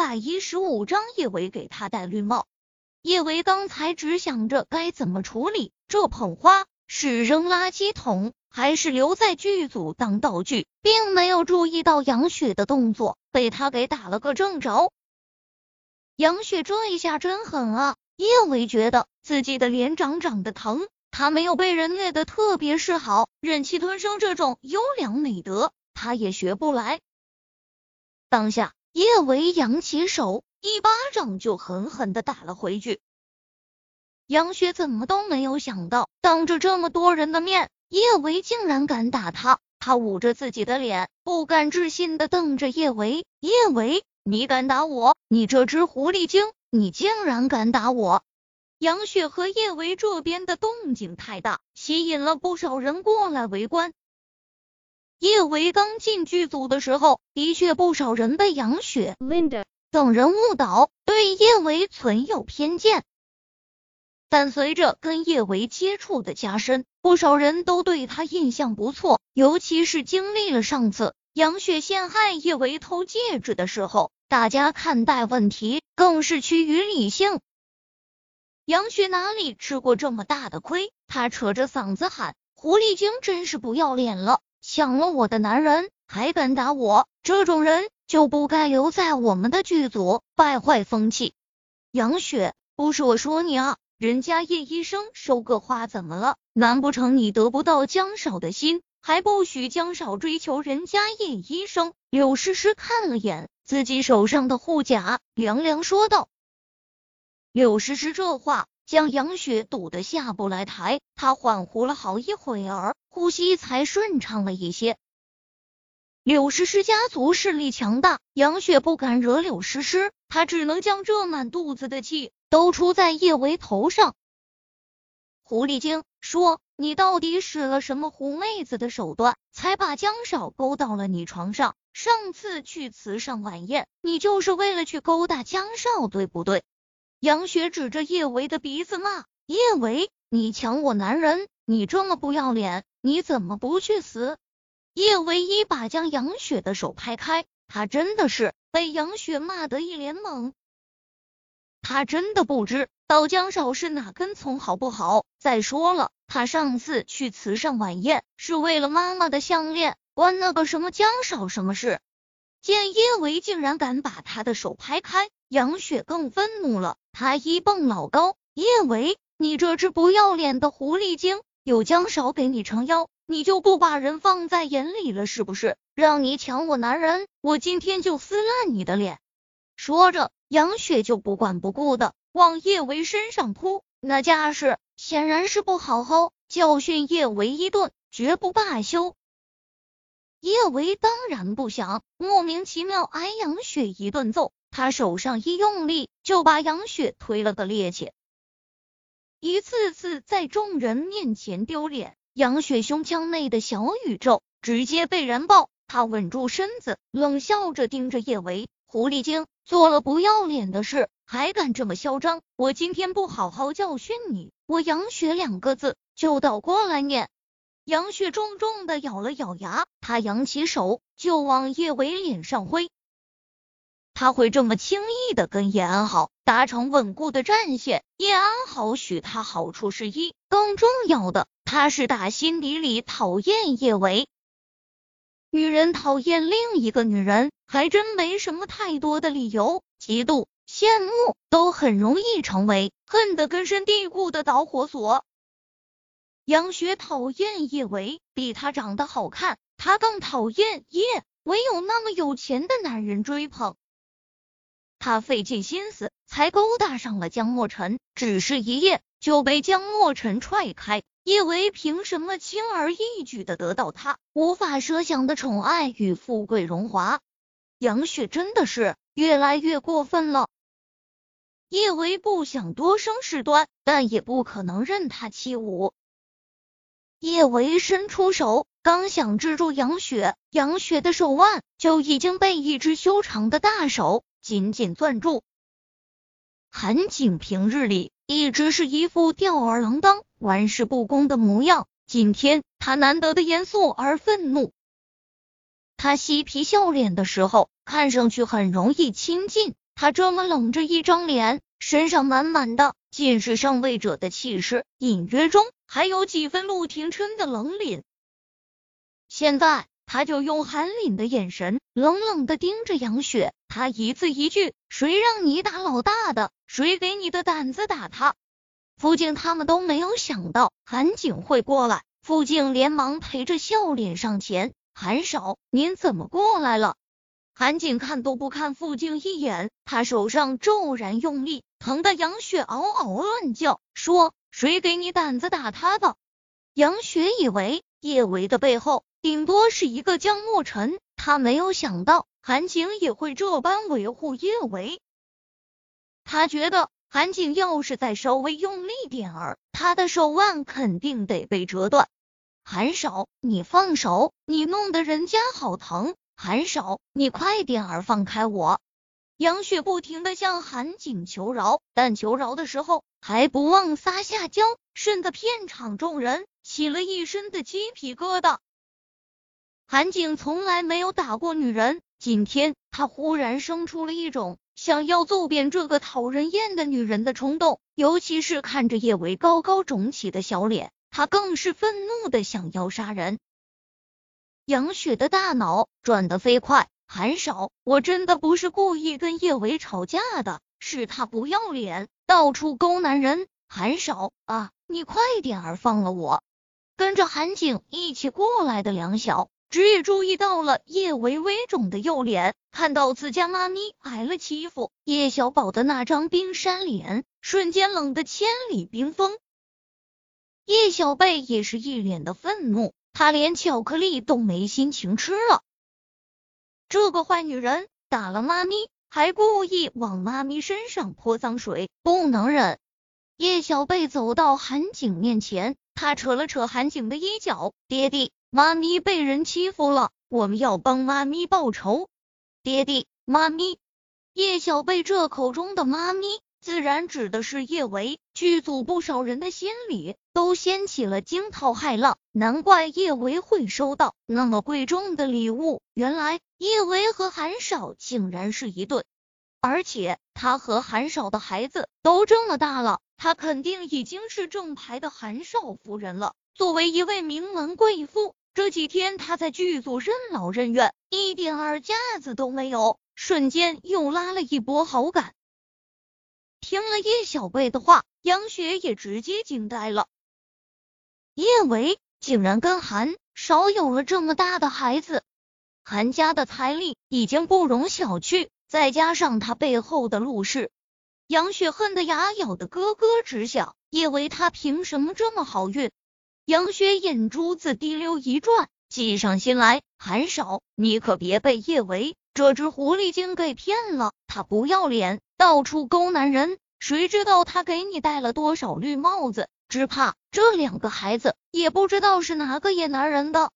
百一十五章叶维给他戴绿帽。叶维刚才只想着该怎么处理这捧花，是扔垃圾桶还是留在剧组当道具，并没有注意到杨雪的动作，被他给打了个正着。杨雪这一下真狠啊！叶维觉得自己的脸长长的疼。他没有被人虐的特别是好，忍气吞声这种优良美德，他也学不来。当下，叶维扬起手，一巴掌就狠狠的打了回去。杨雪怎么都没有想到，当着这么多人的面，叶维竟然敢打他。他捂着自己的脸，不敢置信的瞪着叶维：“叶维，你敢打我？你这只狐狸精，你竟然敢打我！”杨雪和叶维这边的动静太大，吸引了不少人过来围观。叶维刚进剧组的时候，的确不少人被杨雪、Linda 等人误导，对叶维存有偏见。但随着跟叶维接触的加深，不少人都对他印象不错。尤其是经历了上次杨雪陷害叶维偷戒指的时候，大家看待问题更是趋于理性。杨雪哪里吃过这么大的亏？她扯着嗓子喊：“狐狸精真是不要脸了！抢了我的男人还敢打我，这种人就不该留在我们的剧组，败坏风气。”杨雪，不是我说你啊，人家叶医生收个花怎么了？难不成你得不到江少的心，还不许江少追求人家叶医生？柳诗诗看了眼自己手上的护甲，凉凉说道。柳诗诗这话将杨雪堵得下不来台，她缓呼了好一会儿，呼吸才顺畅了一些。柳诗诗家族势力强大，杨雪不敢惹柳诗诗，她只能将这满肚子的气都出在叶维头上。狐狸精，说你到底使了什么狐妹子的手段，才把江少勾到了你床上？上次去慈上晚宴，你就是为了去勾搭江少，对不对？杨雪指着叶维的鼻子骂：“叶维，你抢我男人，你这么不要脸，你怎么不去死？”叶维一把将杨雪的手拍开，他真的是被杨雪骂得一脸懵。他真的不知道江少是哪根葱，好不好？再说了，他上次去慈善晚宴是为了妈妈的项链，关那个什么江少什么事？见叶维竟然敢把他的手拍开，杨雪更愤怒了。他一蹦老高，叶维，你这只不要脸的狐狸精，有江少给你撑腰，你就不把人放在眼里了是不是？让你抢我男人，我今天就撕烂你的脸！说着，杨雪就不管不顾的往叶维身上扑，那架势显然是不好好教训叶维一顿，绝不罢休。叶维当然不想莫名其妙挨杨雪一顿揍。他手上一用力，就把杨雪推了个趔趄，一次次在众人面前丢脸。杨雪胸腔内的小宇宙直接被燃爆，他稳住身子，冷笑着盯着叶维：“狐狸精，做了不要脸的事，还敢这么嚣张？我今天不好好教训你，我杨雪两个字就倒过来念。”杨雪重重的咬了咬牙，他扬起手就往叶维脸上挥。他会这么轻易的跟叶安好达成稳固的战线？叶安好许他好处是一，更重要的，他是打心底里讨厌叶维。女人讨厌另一个女人，还真没什么太多的理由，嫉妒、羡慕都很容易成为恨得根深蒂固的导火索。杨雪讨厌叶维，比他长得好看，她更讨厌叶维有那么有钱的男人追捧。他费尽心思才勾搭上了江墨尘，只是一夜就被江墨尘踹开。叶维凭什么轻而易举的得到他无法设想的宠爱与富贵荣华？杨雪真的是越来越过分了。叶维不想多生事端，但也不可能任他欺侮。叶维伸出手，刚想制住杨雪，杨雪的手腕就已经被一只修长的大手。紧紧攥住，韩景平日里一直是一副吊儿郎当、玩世不恭的模样，今天他难得的严肃而愤怒。他嬉皮笑脸的时候，看上去很容易亲近；他这么冷着一张脸，身上满满的尽是上位者的气势，隐约中还有几分陆廷琛的冷凛。现在，他就用寒凛的眼神冷冷的盯着杨雪，他一字一句：“谁让你打老大的？谁给你的胆子打他？”傅静他们都没有想到韩景会过来，傅静连忙陪着笑脸上前：“韩少，您怎么过来了？”韩景看都不看傅静一眼，他手上骤然用力，疼得杨雪嗷嗷乱叫，说：“谁给你胆子打他的？”杨雪以为叶维的背后顶多是一个江莫尘，他没有想到韩景也会这般维护叶维，他觉得。韩景要是再稍微用力点儿，他的手腕肯定得被折断。韩少，你放手，你弄得人家好疼。韩少，你快点儿放开我。杨雪不停的向韩景求饶，但求饶的时候还不忘撒下娇，甚得片场众人起了一身的鸡皮疙瘩。韩景从来没有打过女人，今天他忽然生出了一种。想要揍扁这个讨人厌的女人的冲动，尤其是看着叶维高高肿起的小脸，他更是愤怒的想要杀人。杨雪的大脑转得飞快，韩少，我真的不是故意跟叶维吵架的，是他不要脸，到处勾男人。韩少啊，你快点儿放了我！跟着韩景一起过来的梁晓。只也注意到了叶维微肿的右脸，看到自家妈咪挨了欺负，叶小宝的那张冰山脸瞬间冷得千里冰封。叶小贝也是一脸的愤怒，他连巧克力都没心情吃了。这个坏女人打了妈咪，还故意往妈咪身上泼脏水，不能忍。叶小贝走到韩景面前，他扯了扯韩景的衣角，爹地。妈咪被人欺负了，我们要帮妈咪报仇。爹地，妈咪，叶小贝这口中的妈咪，自然指的是叶维。剧组不少人的心里都掀起了惊涛骇浪，难怪叶维会收到那么贵重的礼物。原来叶维和韩少竟然是一对，而且他和韩少的孩子都这么大了，他肯定已经是正牌的韩少夫人了。作为一位名门贵妇。这几天他在剧组任劳任怨，一点儿架子都没有，瞬间又拉了一波好感。听了叶小贝的话，杨雪也直接惊呆了。叶维竟然跟韩少有了这么大的孩子，韩家的财力已经不容小觑，再加上他背后的陆氏，杨雪恨得牙咬的咯咯直响。叶维他凭什么这么好运？杨雪眼珠子滴溜一转，计上心来。韩少，你可别被叶维这只狐狸精给骗了。他不要脸，到处勾男人，谁知道他给你戴了多少绿帽子？只怕这两个孩子也不知道是哪个野男人的。